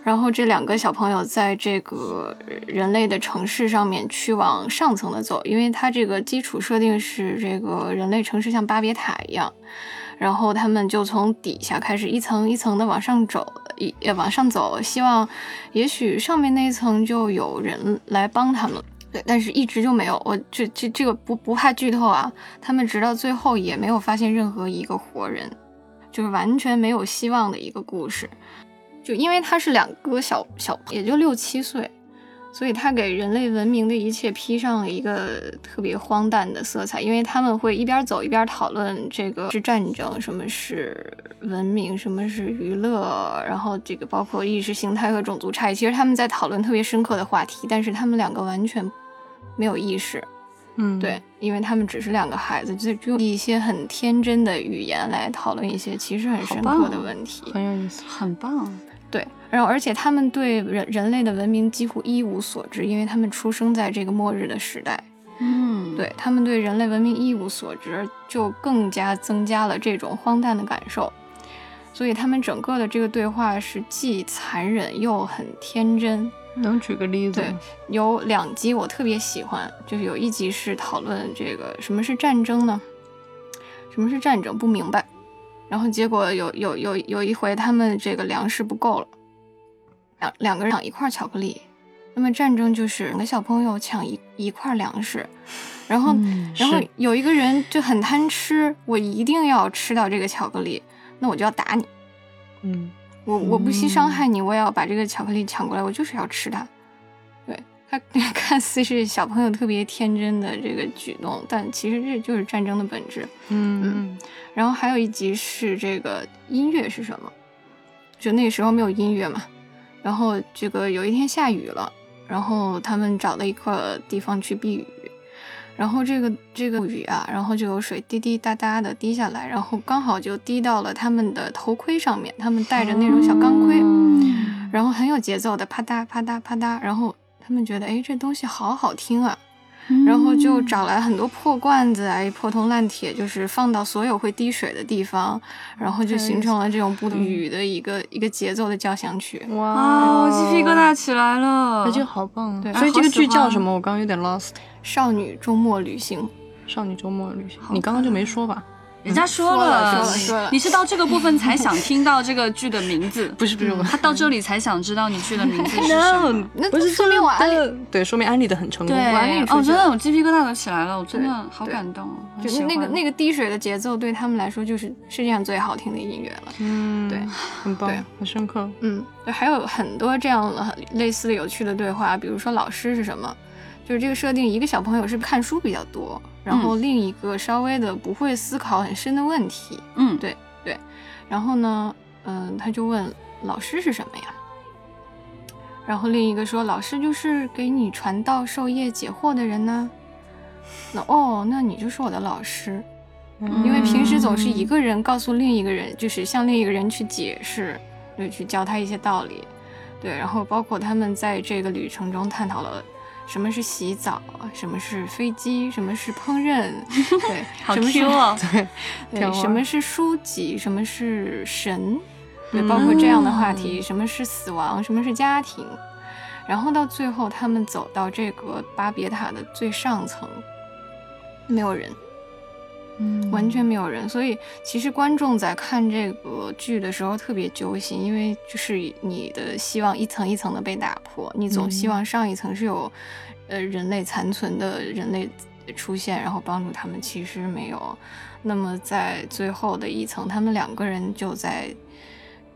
Speaker 5: 然后这两个小朋友在这个人类的城市上面去往上层的走，因为它这个基础设定是这个人类城市像巴别塔一样，然后他们就从底下开始一层一层的往上走，也也往上走，希望也许上面那一层就有人来帮他们。对，但是一直就没有。我这这这个不不怕剧透啊，他们直到最后也没有发现任何一个活人，就是完全没有希望的一个故事。就因为他是两个小小，也就六七岁，所以他给人类文明的一切披上了一个特别荒诞的色彩。因为他们会一边走一边讨论这个是战争，什么是文明，什么是娱乐，然后这个包括意识形态和种族差异。其实他们在讨论特别深刻的话题，但是他们两个完全没有意识。
Speaker 2: 嗯，
Speaker 5: 对，因为他们只是两个孩子，就用一些很天真的语言来讨论一些其实很深刻的问题。
Speaker 2: 很有意思。
Speaker 1: 很棒。
Speaker 5: 对，然后而且他们对人人类的文明几乎一无所知，因为他们出生在这个末日的时代。
Speaker 1: 嗯，
Speaker 5: 对他们对人类文明一无所知，就更加增加了这种荒诞的感受。所以他们整个的这个对话是既残忍又很天真。
Speaker 2: 能举个例子
Speaker 5: 对
Speaker 2: 吗？
Speaker 5: 有两集我特别喜欢，就是有一集是讨论这个什么是战争呢？什么是战争？不明白。然后结果有有有有一回他们这个粮食不够了，两两个人抢一块巧克力。那么战争就是两个小朋友抢一一块粮食，然后、
Speaker 2: 嗯
Speaker 5: 然后有一个人就很贪吃，我一定要吃到这个巧克力，那我就要打你。
Speaker 2: 嗯，
Speaker 5: 我我不惜伤害你，我也要把这个巧克力抢过来，我就是要吃它。对他 看似是小朋友特别天真的这个举动，但其实这就是战争的本质。
Speaker 2: 嗯
Speaker 5: 然后还有一集是这个音乐是什么？就那时候没有音乐嘛，然后这个有一天下雨了，然后他们找了一个地方去避雨，然后这个这个雨啊，然后就有水滴滴答答的滴下来，然后刚好就滴到了他们的头盔上面，他们戴着那种小钢盔，
Speaker 1: 嗯
Speaker 5: 然后很有节奏的啪嗒啪嗒啪嗒，然后他们觉得哎这东西好好听啊，然后就找来很多破罐子啊，破铜烂铁，就是放到所有会滴水的地方，然后就形成了这种不雨的一个一个节奏的交响曲。
Speaker 2: 哇
Speaker 1: 鸡皮疙瘩起来了。
Speaker 2: 哎，这个好棒啊！
Speaker 5: 对
Speaker 2: 所以这个剧叫什么？我刚刚有点 lost。
Speaker 5: 少女周末旅行，
Speaker 2: 少女周末旅行，你刚刚就没说吧？
Speaker 1: 人家说
Speaker 5: 说了
Speaker 1: 了，
Speaker 5: 说了说了
Speaker 1: 你是到这个部分才想 听到这个剧的名字，
Speaker 2: 不是不是，
Speaker 1: 他到这里才想知道你剧的名字是 什么。
Speaker 5: 那
Speaker 2: 不是
Speaker 5: 说明我安利，
Speaker 2: 对，说明安利的很成功。
Speaker 1: 对，哦，真
Speaker 5: 去
Speaker 1: 的，我鸡皮疙瘩都起来了，我真的好感动
Speaker 5: 就是那个那个滴水的节奏，对他们来说就是世界上最好听的音乐了。
Speaker 2: 嗯，
Speaker 5: 对，
Speaker 2: 很棒
Speaker 5: 对，
Speaker 2: 很深刻。
Speaker 5: 嗯，对，还有很多这样的类似的有趣的对话，比如说老师是什么，就是这个设定，一个小朋友是看书比较多，然后另一个稍微的不会思考很深的问题，
Speaker 1: 嗯，
Speaker 5: 对对然后呢，嗯、他就问老师是什么呀？然后另一个说老师就是给你传道授业解惑的人呢。那哦，那你就是我的老师，因为平时总是一个人告诉另一个人，就是向另一个人去解释，就，去教他一些道理，对，然后包括他们在这个旅程中探讨了什么是洗澡，什么是飞机，什么是烹饪，对，
Speaker 1: 好
Speaker 5: 什么是。
Speaker 2: 对，
Speaker 5: 对，什么是书籍，什么是神，对，包括这样的话题，什么是死亡，什么是家庭，然后到最后，他们走到这个巴别塔的最上层，没有人，
Speaker 1: 嗯。
Speaker 5: 完全没有人。所以其实观众在看这个剧的时候特别揪心，因为就是你的希望一层一层的被打破，你总希望上一层是。有呃人类残存的人类出现，然后帮助他们，其实没有。那么在最后的一层，他们两个人就在。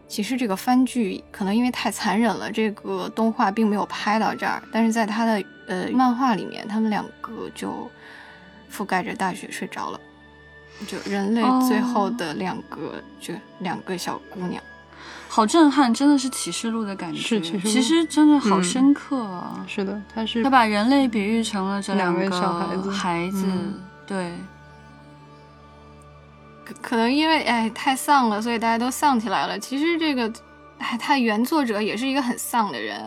Speaker 5: 其实这个番剧可能因为太残忍了，这个动画并没有拍到这儿，但是。在他的呃漫画里面，他们两个就覆盖着大雪睡着了，就人类最后的两个，就两个小姑娘。
Speaker 1: 好震撼，真的是启示录的感觉。其实真的好
Speaker 2: 嗯
Speaker 1: 深刻啊。
Speaker 2: 是的，他是
Speaker 1: 他把人类比喻成了这
Speaker 2: 两
Speaker 1: 个
Speaker 2: 孩子
Speaker 1: 孩子
Speaker 2: 嗯
Speaker 1: 对，
Speaker 5: 可可能因为哎太丧了，所以大家都丧起来了。其实这个，哎，他原作者也是一个很丧的人。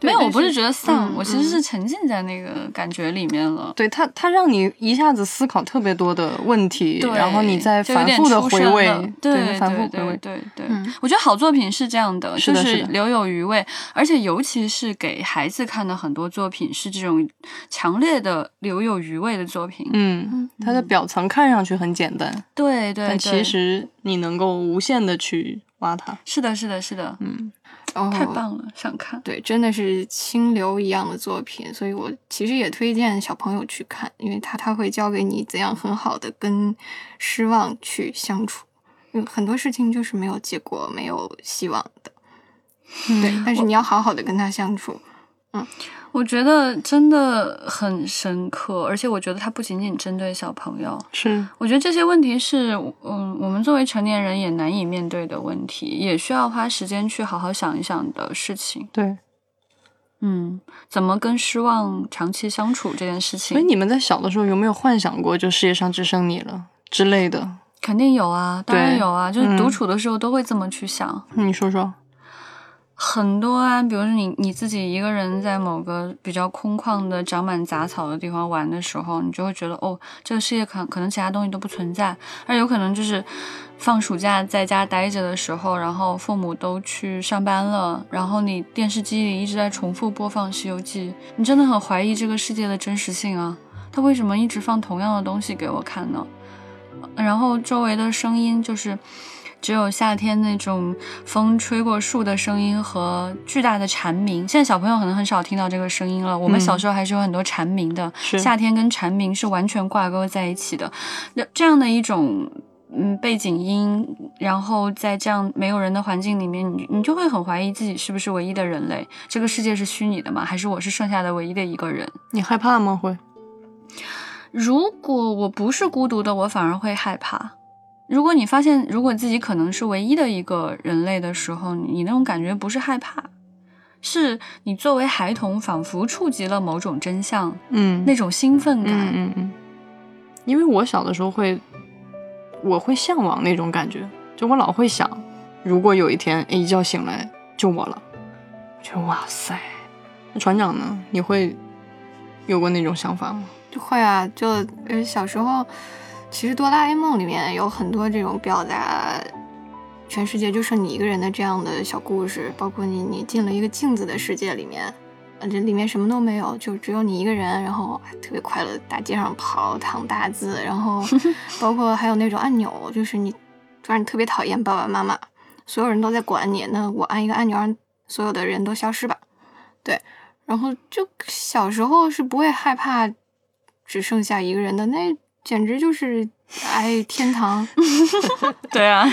Speaker 1: 没有，我不是觉得丧，
Speaker 5: 嗯
Speaker 1: 我其实是沉浸在那个感觉里面了。
Speaker 2: 对他，他让你一下子思考特别多的问题，然后你再反复的回味
Speaker 1: 了，对，
Speaker 2: 反复
Speaker 1: 对
Speaker 2: 回味。
Speaker 1: 对对对
Speaker 5: 嗯
Speaker 1: 我觉得好作品是这样的，就是
Speaker 2: 是的是
Speaker 1: 留有余味，而且尤其是给孩子看的很多作品是这种强烈的留有余味的作品。
Speaker 2: 嗯，它的表层看上去很简单，
Speaker 1: 对对对，
Speaker 2: 但其实你能够无限的去挖它。
Speaker 1: 是的，是的，是的，
Speaker 2: 嗯，
Speaker 5: 哦
Speaker 1: 太棒了，想看。
Speaker 5: 对，真的是清流一样的作品，所以我其实也推荐小朋友去看，因为他他会教给你怎样很好的跟失望去相处。因为很多事情就是没有结果、没有希望的，对，但是你要好好的跟他相处。
Speaker 1: 我觉得真的很深刻，而且我觉得它不仅仅针对小朋友，
Speaker 2: 是，
Speaker 1: 我觉得这些问题是，嗯，我们作为成年人也难以面对的问题，也需要花时间去好好想一想的事情。
Speaker 2: 对。
Speaker 1: 嗯，怎么跟失望长期相处这件事情，
Speaker 2: 所以你们在小的时候有没有幻想过，就世界上只剩你了之类的？
Speaker 1: 肯定有啊，当然有啊，就是独
Speaker 2: 嗯
Speaker 1: 处的时候都会这么去想。
Speaker 2: 你说说。
Speaker 1: 很多啊，比如说你你自己一个人在某个比较空旷的、长满杂草的地方玩的时候，你就会觉得哦，这个世界可可能其他东西都不存在，而有可能就是放暑假在家待着的时候，然后父母都去上班了，然后你电视机里一直在重复播放《西游记》，你真的很怀疑这个世界的真实性啊！他为什么一直放同样的东西给我看呢？然后周围的声音就是。只有夏天那种风吹过树的声音和巨大的蝉鸣。现在小朋友可能很少听到这个声音了。我们
Speaker 2: 嗯
Speaker 1: 小时候还是有很多蝉鸣的，
Speaker 2: 是
Speaker 1: 夏天跟蝉鸣是完全挂钩在一起的。那这样的一种嗯背景音，然后在这样没有人的环境里面，你你就会很怀疑自己是不是唯一的人类？这个世界是虚拟的吗？还是我是剩下的唯一的一个人？
Speaker 2: 你害怕吗？会？
Speaker 1: 如果我不是孤独的，我反而会害怕。如果你发现，如果自己可能是唯一的一个人类的时候，你那种感觉不是害怕，是你作为孩童仿佛触及了某种真相，
Speaker 2: 嗯，
Speaker 1: 那种兴奋感。
Speaker 2: 嗯嗯嗯。因为我小的时候会，我会向往那种感觉，就我老会想，如果有一天哎一觉醒来就我了，我觉得哇塞。那船长呢？你会有过那种想法吗？
Speaker 5: 就会啊，就呃小时候，其实哆啦 A 梦里面有很多这种表达全世界就剩你一个人的这样的小故事，包括你你进了一个镜子的世界里面，呃这里面什么都没有，就只有你一个人，然后特别快乐，大街上跑，躺大字，然后 包括还有那种按钮，就是你突然特别讨厌爸爸妈妈，所有人都在管你，那我按一个按钮让所有的人都消失吧，对，然后就小时候是不会害怕。只剩下一个人的那简直就是哎天堂。
Speaker 1: 对啊，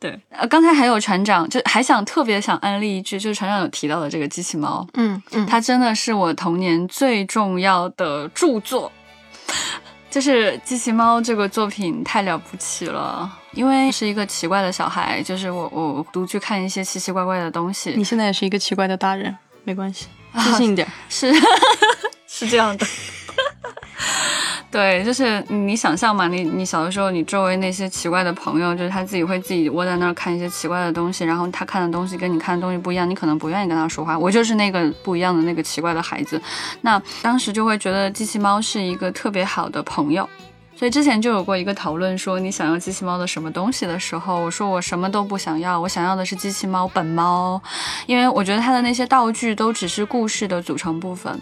Speaker 1: 对，呃，刚才还有船长，就还想特别想安利一句，就是船长有提到的这个机器猫，
Speaker 5: 嗯嗯，
Speaker 1: 它真的是我童年最重要的著作。就是机器猫这个作品太了不起了，因为是一个奇怪的小孩，就是我我独去看一些奇奇怪怪的东西，
Speaker 2: 你现在也是一个奇怪的大人，没关系，自信一点。
Speaker 1: 是 是这样的。对，就是你想象嘛，你你小的时候，你周围那些奇怪的朋友，就是他自己会自己窝在那儿看一些奇怪的东西，然后他看的东西跟你看的东西不一样，你可能不愿意跟他说话。我就是那个不一样的那个奇怪的孩子，那当时就会觉得机器猫是一个特别好的朋友。所以之前就有过一个讨论，说你想要机器猫的什么东西的时候，我说我什么都不想要，我想要的是机器猫本猫，因为我觉得它的那些道具都只是故事的组成部分。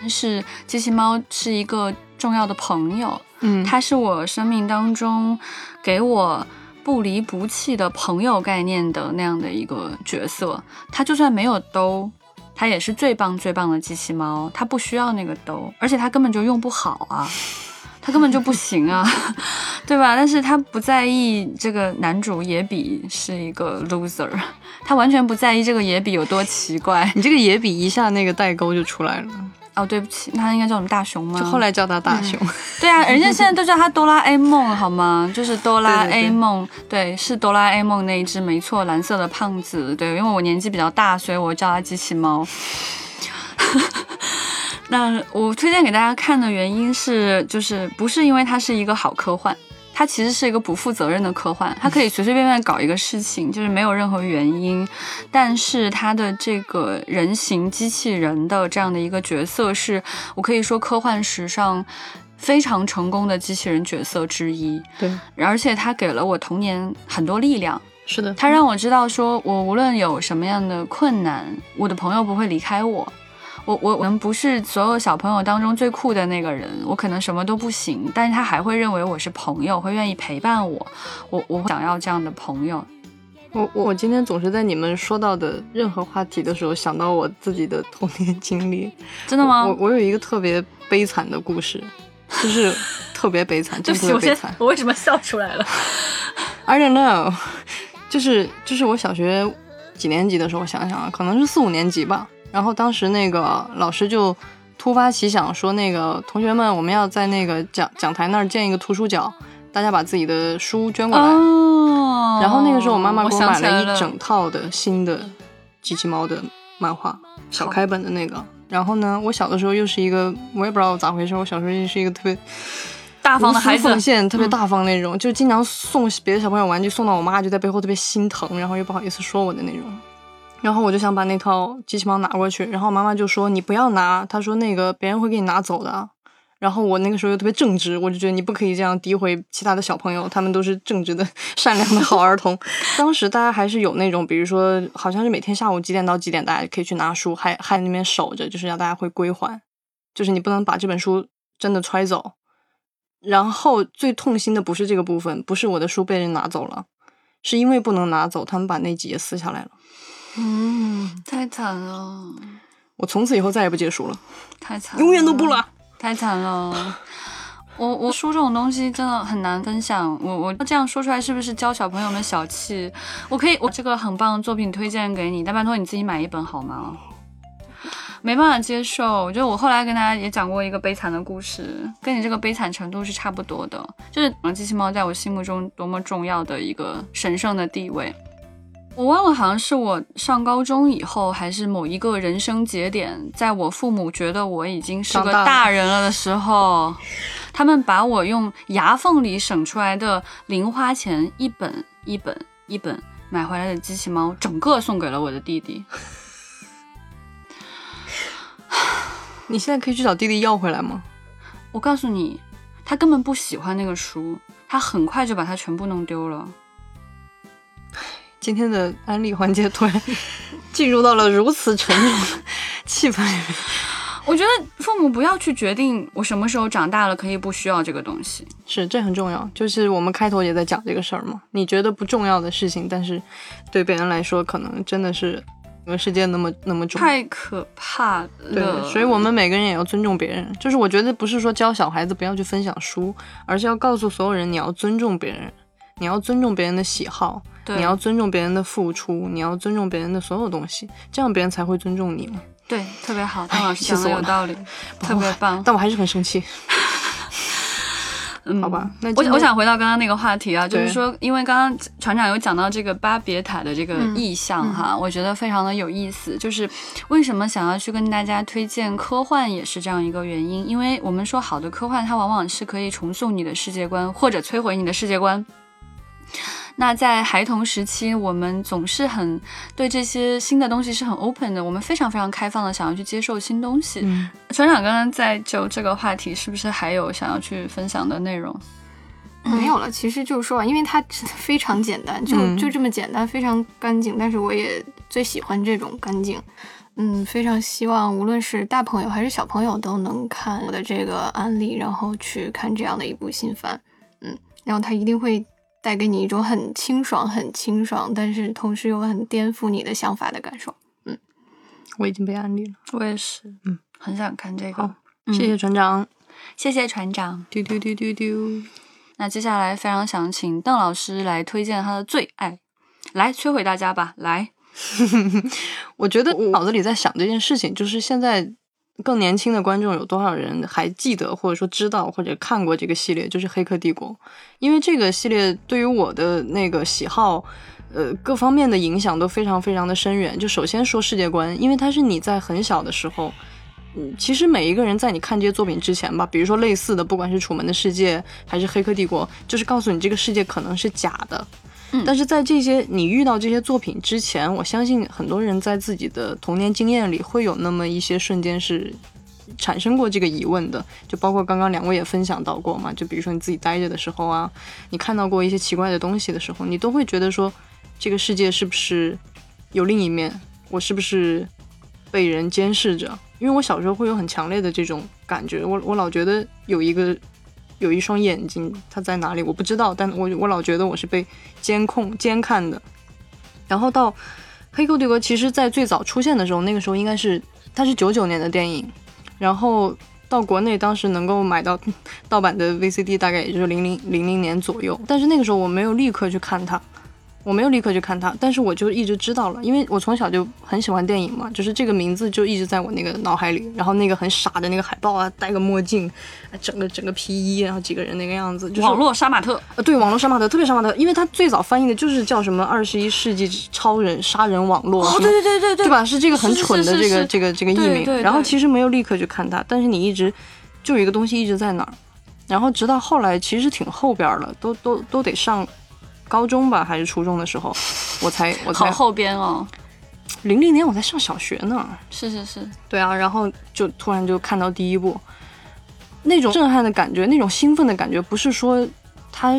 Speaker 1: 但是机器猫是一个重要的朋友，
Speaker 2: 嗯，
Speaker 1: 它是我生命当中给我不离不弃的朋友概念的那样的一个角色。他就算没有兜，他也是最棒最棒的机器猫。他不需要那个兜，而且他根本就用不好啊，他根本就不行啊，对吧？但是他不在意这个男主野比是一个 loser，他完全不在意这个野比有多奇怪。
Speaker 2: 你这个野比一下那个代沟就出来了，
Speaker 1: 哦，对不起，他应该叫我们大熊吗？
Speaker 2: 就后来叫他大熊。
Speaker 1: 对啊，人家现在都叫他哆啦 A 梦，好吗？就是哆啦
Speaker 2: 对对对
Speaker 1: A 梦，对，是哆啦 A 梦那一只没错，蓝色的胖子。对，因为我年纪比较大，所以我叫他机器猫。那我推荐给大家看的原因是，就是不是因为它是一个好科幻，它其实是一个不负责任的科幻，它可以随随便便搞一个事情，就是没有任何原因。但是它的这个人形机器人的这样的一个角色，是我可以说科幻史上非常成功的机器人角色之一。
Speaker 2: 对，
Speaker 1: 而且它给了我童年很多力量，
Speaker 2: 是的，
Speaker 1: 它让我知道说，我无论有什么样的困难，我的朋友不会离开我。我我我们不是所有小朋友当中最酷的那个人，我可能什么都不行，但是他还会认为我是朋友，会愿意陪伴我。我我想要这样的朋友。
Speaker 2: 我我我今天总是在你们说到的任何话题的时候想到我自己的童年经历。
Speaker 1: 真的吗？
Speaker 2: 我我有一个特别悲惨的故事，就是特别悲惨，真特别悲惨。
Speaker 1: 我为什么笑出来了
Speaker 2: ？I don't know，就是就是我小学几年级的时候，我想想啊，可能是四五年级吧。然后当时那个老师就突发奇想说，那个同学们，我们要在那个讲讲台那儿建一个图书角，大家把自己的书捐过来。
Speaker 1: 哦。
Speaker 2: 然后那个时候，我妈妈给我买了一整套的新的机器猫的漫画，小开本的那个。然后呢，我小的时候又是一个，我也不知道咋回事，我小时候又是一个特别
Speaker 1: 大方的孩子
Speaker 2: 奉，献、特别大方那种，就经常送别的小朋友玩具，送到我妈就在背后特别心疼，然后又不好意思说我的那种。然后我就想把那套机器猫拿过去，然后妈妈就说你不要拿，她说那个别人会给你拿走的。然后我那个时候又特别正直，我就觉得你不可以这样诋毁其他的小朋友，他们都是正直的、善良的好儿童。当时大家还是有那种，比如说好像是每天下午几点到几点，大家可以去拿书，还还那边守着，就是让大家会归还，就是你不能把这本书真的揣走。然后最痛心的不是这个部分，不是我的书被人拿走了，是因为不能拿走，他们把那几页撕下来了。
Speaker 1: 嗯，太惨了，
Speaker 2: 我从此以后再也不借书了，
Speaker 1: 太惨了，
Speaker 2: 永远都不了。
Speaker 1: 太惨了。我我书这种东西真的很难分享，我我这样说出来是不是教小朋友们小气？我可以，我这个很棒的作品推荐给你，但拜托你自己买一本好吗？没办法接受，我觉得我后来跟大家也讲过一个悲惨的故事，跟你这个悲惨程度是差不多的，就是机器猫在我心目中多么重要的一个神圣的地位。我忘了，好像是我上高中以后，还是某一个人生节点，在我父母觉得我已经是个
Speaker 2: 大
Speaker 1: 人了的时候，他们把我用牙缝里省出来的零花钱一本一本一本买回来的机器猫，整个送给了我的弟弟。
Speaker 2: 你现在可以去找弟弟要回来吗？
Speaker 1: 我告诉你，他根本不喜欢那个书，他很快就把它全部弄丢了。
Speaker 2: 今天的安利环节突然 进入到了如此沉重的 气氛里面。
Speaker 1: 我觉得父母不要去决定我什么时候长大了可以不需要这个东西。
Speaker 2: 是，这很重要。就是我们开头也在讲这个事儿嘛。你觉得不重要的事情，但是对别人来说，可能真的是整个世界那么那么重要。
Speaker 1: 太可怕了。
Speaker 2: 对，所以我们每个人也要尊重别人。就是我觉得不是说教小孩子不要去分享书，而是要告诉所有人你要尊重别人，你要尊重别人的喜好，你要尊重别人的付出，你要尊重别人的所有东西，这样别人才会尊重你嘛。
Speaker 1: 对特别好，汤老师讲的有道理，特别棒。
Speaker 2: 但我还是很生气。
Speaker 1: 嗯，
Speaker 2: 好吧那
Speaker 1: 我我想回到刚刚那个话题啊，就是说，因为刚刚船长有讲到这个巴别塔的这个
Speaker 5: 嗯
Speaker 1: 意象哈，我觉得非常的有意思。就是为什么想要去跟大家推荐科幻，也是这样一个原因。因为我们说好的科幻，它往往是可以重塑你的世界观，或者摧毁你的世界观。那在孩童时期，我们总是很对这些新的东西是很 open 的，我们非常非常开放的，想要去接受新东西。
Speaker 2: 嗯，
Speaker 1: 船长刚刚在就这个话题，是不是还有想要去分享的内容？
Speaker 5: 没有了，其实就是说，因为它真的非常简单，就、
Speaker 2: 嗯
Speaker 5: 就这么简单，非常干净。但是我也最喜欢这种干净。嗯，非常希望无论是大朋友还是小朋友都能看我的这个案例，然后去看这样的一部新番。嗯，然后他一定会带给你一种很清爽、很清爽，但是同时又很颠覆你的想法的感受。
Speaker 2: 嗯我已经被安利了，
Speaker 1: 我也是，
Speaker 2: 嗯，
Speaker 1: 很想看这个。嗯
Speaker 2: 谢谢船长。
Speaker 1: 谢谢船长。
Speaker 2: 丢丢丢丢丢。
Speaker 1: 那接下来非常想请邓老师来推荐他的最爱，来摧毁大家吧，来。
Speaker 2: 我觉得我脑子里在想这件事情，就是现在更年轻的观众有多少人还记得或者说知道或者看过这个系列，就是《黑客帝国》，因为这个系列对于我的那个喜好。呃，各方面的影响都非常非常的深远。就首先说世界观，因为它是你在很小的时候，嗯，其实每一个人在你看这些作品之前吧，比如说类似的，不管是《楚门的世界》还是《黑客帝国》，就是告诉你这个世界可能是假的。但是在这些你遇到这些作品之前，我相信很多人在自己的童年经验里会有那么一些瞬间是产生过这个疑问的，就包括刚刚两位也分享到过嘛，就比如说你自己待着的时候啊，你看到过一些奇怪的东西的时候，你都会觉得说，这个世界是不是有另一面？我是不是被人监视着？因为我小时候会有很强烈的这种感觉，我我老觉得有一个有一双眼睛，它在哪里我不知道，但我我老觉得我是被监控监看的。然后到《黑客帝国》，其实在最早出现的时候，那个时候应该是它是九九年的电影，然后到国内当时能够买到盗版的 VCD，大概也就是零零零零年左右。但是那个时候我没有立刻去看它，我没有立刻去看它，但是我就一直知道了，因为我从小就很喜欢电影嘛，就是这个名字就一直在我那个脑海里。然后那个很傻的那个海报啊，戴个墨镜，啊整个整个皮衣，然后几个人那个样子，就是
Speaker 1: 网络杀马特，
Speaker 2: 呃，对，网络杀马特特别杀马特，因为它最早翻译的就是叫什么二十一世纪超人杀人网络，哦，对
Speaker 1: 对对对
Speaker 2: 对对吧？是这个很蠢的这个这个这个译名，
Speaker 1: 对对
Speaker 2: 然后其实没有立刻去看它，但是你一直就有一个东西一直在那儿，然后直到后来其实挺后边了，都都都得上高中吧还是初中的时候，我才我才
Speaker 1: 好后边哦，
Speaker 2: 零零年我在上小学呢，
Speaker 1: 是是是，
Speaker 2: 对啊，然后就突然就看到第一部，那种震撼的感觉，那种兴奋的感觉，不是说他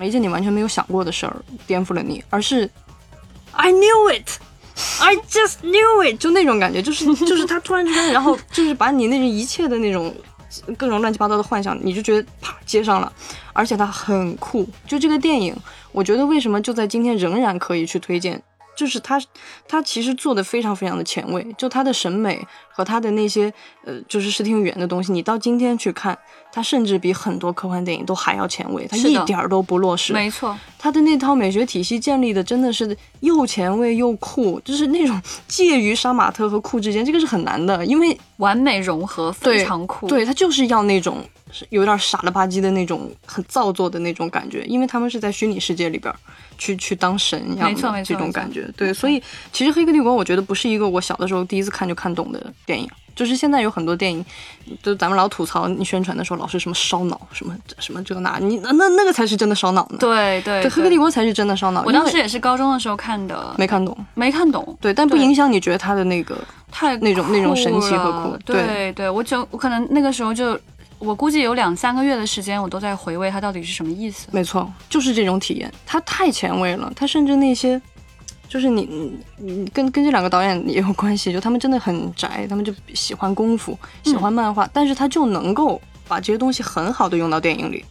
Speaker 2: 一件你完全没有想过的事儿颠覆了你，而是 I knew it。I just knew it，就那种感觉，就是 就是他突然之间，然后就是把你那种一切的那种各种乱七八糟的幻想，你就觉得啪接上了，而且它很酷。就这个电影，我觉得为什么就在今天仍然可以去推荐，就是他他其实做的非常非常的前卫，就他的审美和他的那些呃就是视听语言的东西，你到今天去看，他甚至比很多科幻电影都还要前卫，
Speaker 1: 他
Speaker 2: 一点儿都不落实。
Speaker 1: 没错，
Speaker 2: 他的那套美学体系建立的真的是又前卫又酷，就是那种介于杀马特和酷之间，这个是很难的，因为
Speaker 1: 完美融合，非常酷。
Speaker 2: 对，他就是要那种是有点傻了吧唧的那种很造作的那种感觉，因为他们是在虚拟世界里边去去当神一样
Speaker 1: 没错没
Speaker 2: 的这种感觉。对，所以其实《黑客帝国》我觉得不是一个我小的时候第一次看就看懂的电影。就是现在有很多电影，就咱们老吐槽你宣传的时候老是什么烧脑，什么什么这那，你那那那个才是真的烧脑呢。
Speaker 1: 对对
Speaker 2: 对，《黑客帝国》才是真的烧脑。
Speaker 1: 我当时也是高中的时候看的，
Speaker 2: 没看懂，
Speaker 1: 没看懂，
Speaker 2: 对，但不
Speaker 1: 对
Speaker 2: 影响你觉得他的那个
Speaker 1: 太
Speaker 2: 那种那种神奇和
Speaker 1: 了
Speaker 2: 酷
Speaker 1: 对对，我就我可能那个时候就，我估计有两三个月的时间，我都在回味它到底是什么意思。
Speaker 2: 没错，就是这种体验，它太前卫了。它甚至那些，就是你你你跟跟这两个导演也有关系，就他们真的很宅，他们就喜欢功夫，喜欢漫画，但是他就能够把这些东西很好的用到电影里，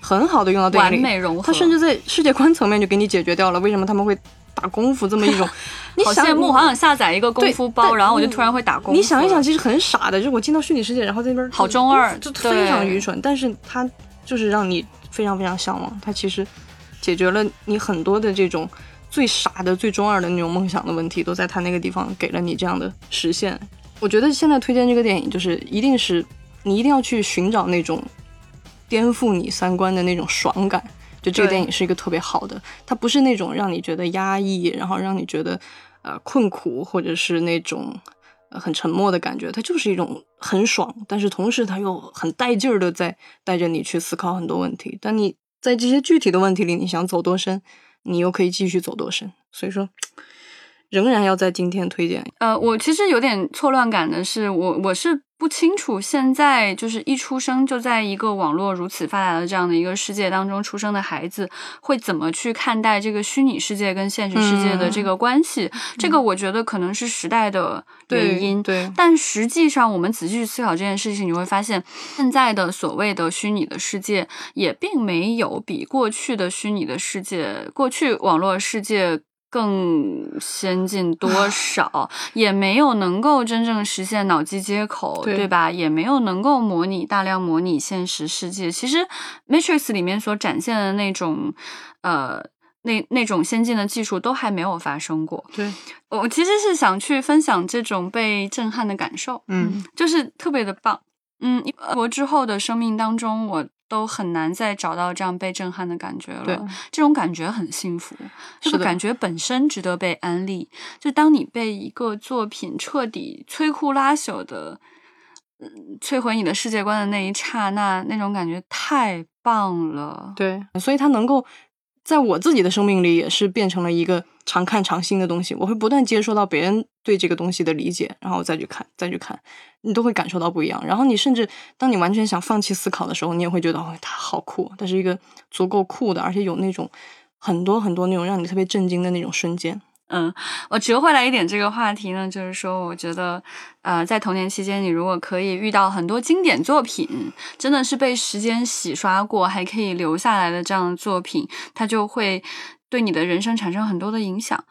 Speaker 2: 很好的用到电影里，
Speaker 1: 完美融合
Speaker 2: 他甚至在世界观层面就给你解决掉了为什么他们会打功夫这么一种，你想
Speaker 1: 好羡慕，好想下载一个功夫包，然后我就突然会打功夫。
Speaker 2: 你想一想，，其实很傻的，就是我进到虚拟世界，然后在那边
Speaker 1: 好中二
Speaker 2: 就非常愚蠢，但是它就是让你非常非常向往，它其实解决了你很多的这种最傻的、最中二的那种梦想的问题，都在它那个地方给了你这样的实现。我觉得现在推荐这个电影，就是一定是你一定要去寻找那种颠覆你三观的那种爽感。就这个电影是一个特别好的，它不是那种让你觉得压抑，然后让你觉得呃困苦，或者是那种呃很沉默的感觉，它就是一种很爽，但是同时它又很带劲儿的在带着你去思考很多问题。但你在这些具体的问题里，你想走多深，你又可以继续走多深。所以说，仍然要在今天推荐。
Speaker 1: 呃，我其实有点错乱感的是，我我是不清楚现在就是一出生就在一个网络如此发达的这样的一个世界当中出生的孩子会怎么去看待这个虚拟世界跟现实世界的这个关系。这个我觉得可能是时代的原因。
Speaker 2: 对，
Speaker 1: 但实际上我们仔细去思考这件事情，你会发现现在的所谓的虚拟的世界也并没有比过去的虚拟的世界、过去网络世界。更先进多少，也没有能够真正实现脑机接口，对吧？也没有能够模拟大量模拟现实世界。其实《Matrix》里面所展现的那种，呃，那那种先进的技术都还没有发生过。
Speaker 2: 对，
Speaker 1: 我其实是想去分享这种被震撼的感受，
Speaker 2: 嗯，
Speaker 1: 就是特别的棒。嗯，我之后的生命当中，我。都很难再找到这样被震撼的感觉了。
Speaker 2: 对，
Speaker 1: 这种感觉很幸福，这个感觉本身值得被安利。就当你被一个作品彻底摧枯拉朽的，嗯，摧毁你的世界观的那一刹那，那种感觉太棒了。
Speaker 2: 对，所以它能够。在我自己的生命里，也是变成了一个常看常新的东西。我会不断接受到别人对这个东西的理解，然后再去看，再去看，你都会感受到不一样。然后你甚至当你完全想放弃思考的时候，你也会觉得哦，它好酷，它是一个足够酷的，而且有那种很多很多那种让你特别震惊的那种瞬间。
Speaker 1: 嗯，我折回来一点这个话题呢，就是说，我觉得，呃，在童年期间，你如果可以遇到很多经典作品，真的是被时间洗刷过，还可以留下来的这样的作品，它就会对你的人生产生很多的影响。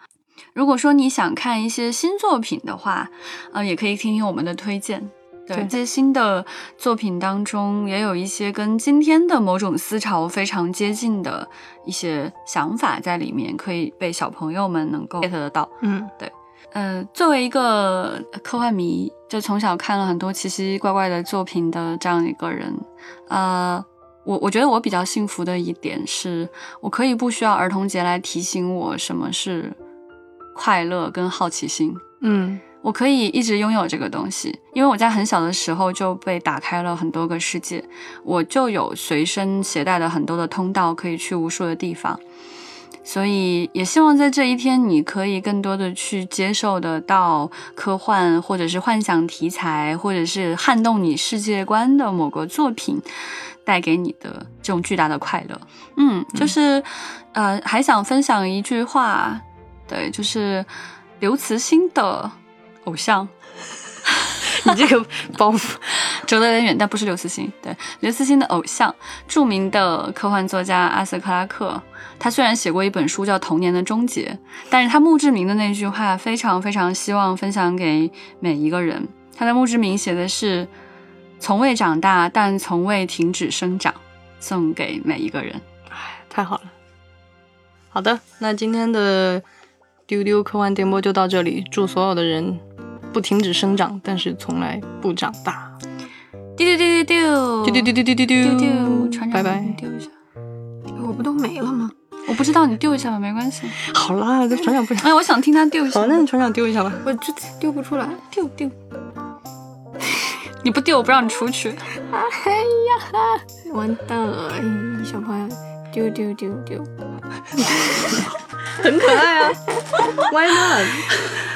Speaker 1: 如果说你想看一些新作品的话，呃，也可以听听我们的推荐。对这些新的作品当中，也有一些跟今天的某种思潮非常接近的一些想法在里面，可以被小朋友们能够 get 得到。
Speaker 2: 嗯，
Speaker 1: 对，呃，作为一个科幻迷，就从小看了很多奇奇怪怪的作品的这样一个人，呃，我我觉得我比较幸福的一点是，我可以不需要儿童节来提醒我什么是快乐跟好奇心。
Speaker 2: 嗯。
Speaker 1: 我可以一直拥有这个东西，因为我在很小的时候就被打开了很多个世界，我就有随身携带的很多的通道，可以去无数的地方。所以也希望在这一天，你可以更多的去接受得到科幻或者是幻想题材，或者是撼动你世界观的某个作品带给你的这种巨大的快乐。嗯，就是呃，还想分享一句话，对，就是刘慈欣的。偶像，
Speaker 2: 你这个包袱
Speaker 1: 走得有点远，但不是刘慈欣。对，刘慈欣的偶像，著名的科幻作家阿瑟克拉克。他虽然写过一本书叫《童年的终结》，但是他墓志铭的那句话非常非常希望分享给每一个人。他的墓志铭写的是：“从未长大，但从未停止生长。”送给每一个人。
Speaker 2: 哎，太好了。好的，那今天的丢丢科幻电波就到这里。祝所有的人。不停止生长，但是从来不长大。
Speaker 1: 丢丢丢丢丢
Speaker 2: 丢丢丢丢丢丢
Speaker 1: 丢丢，船长，
Speaker 2: 拜拜。
Speaker 1: 丢一下，
Speaker 5: 我不都没了吗？
Speaker 1: 我不知道，你丢一下吧，没关系。
Speaker 2: 好啦，这船长不想。
Speaker 1: 哎，我想听他丢一下。
Speaker 2: 好，那你船长丢一下吧。
Speaker 5: 我这丢不出来，
Speaker 1: 丢丢。你不丢，我不让你出去。
Speaker 5: 哎呀，完蛋了！小朋友，丢丢丢丢。
Speaker 2: 很可爱啊，Why not？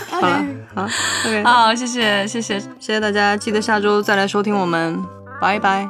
Speaker 2: 好了，好，OK，
Speaker 1: 好，谢谢，谢谢，
Speaker 2: 谢谢大家，记得下周再来收听我们，拜拜。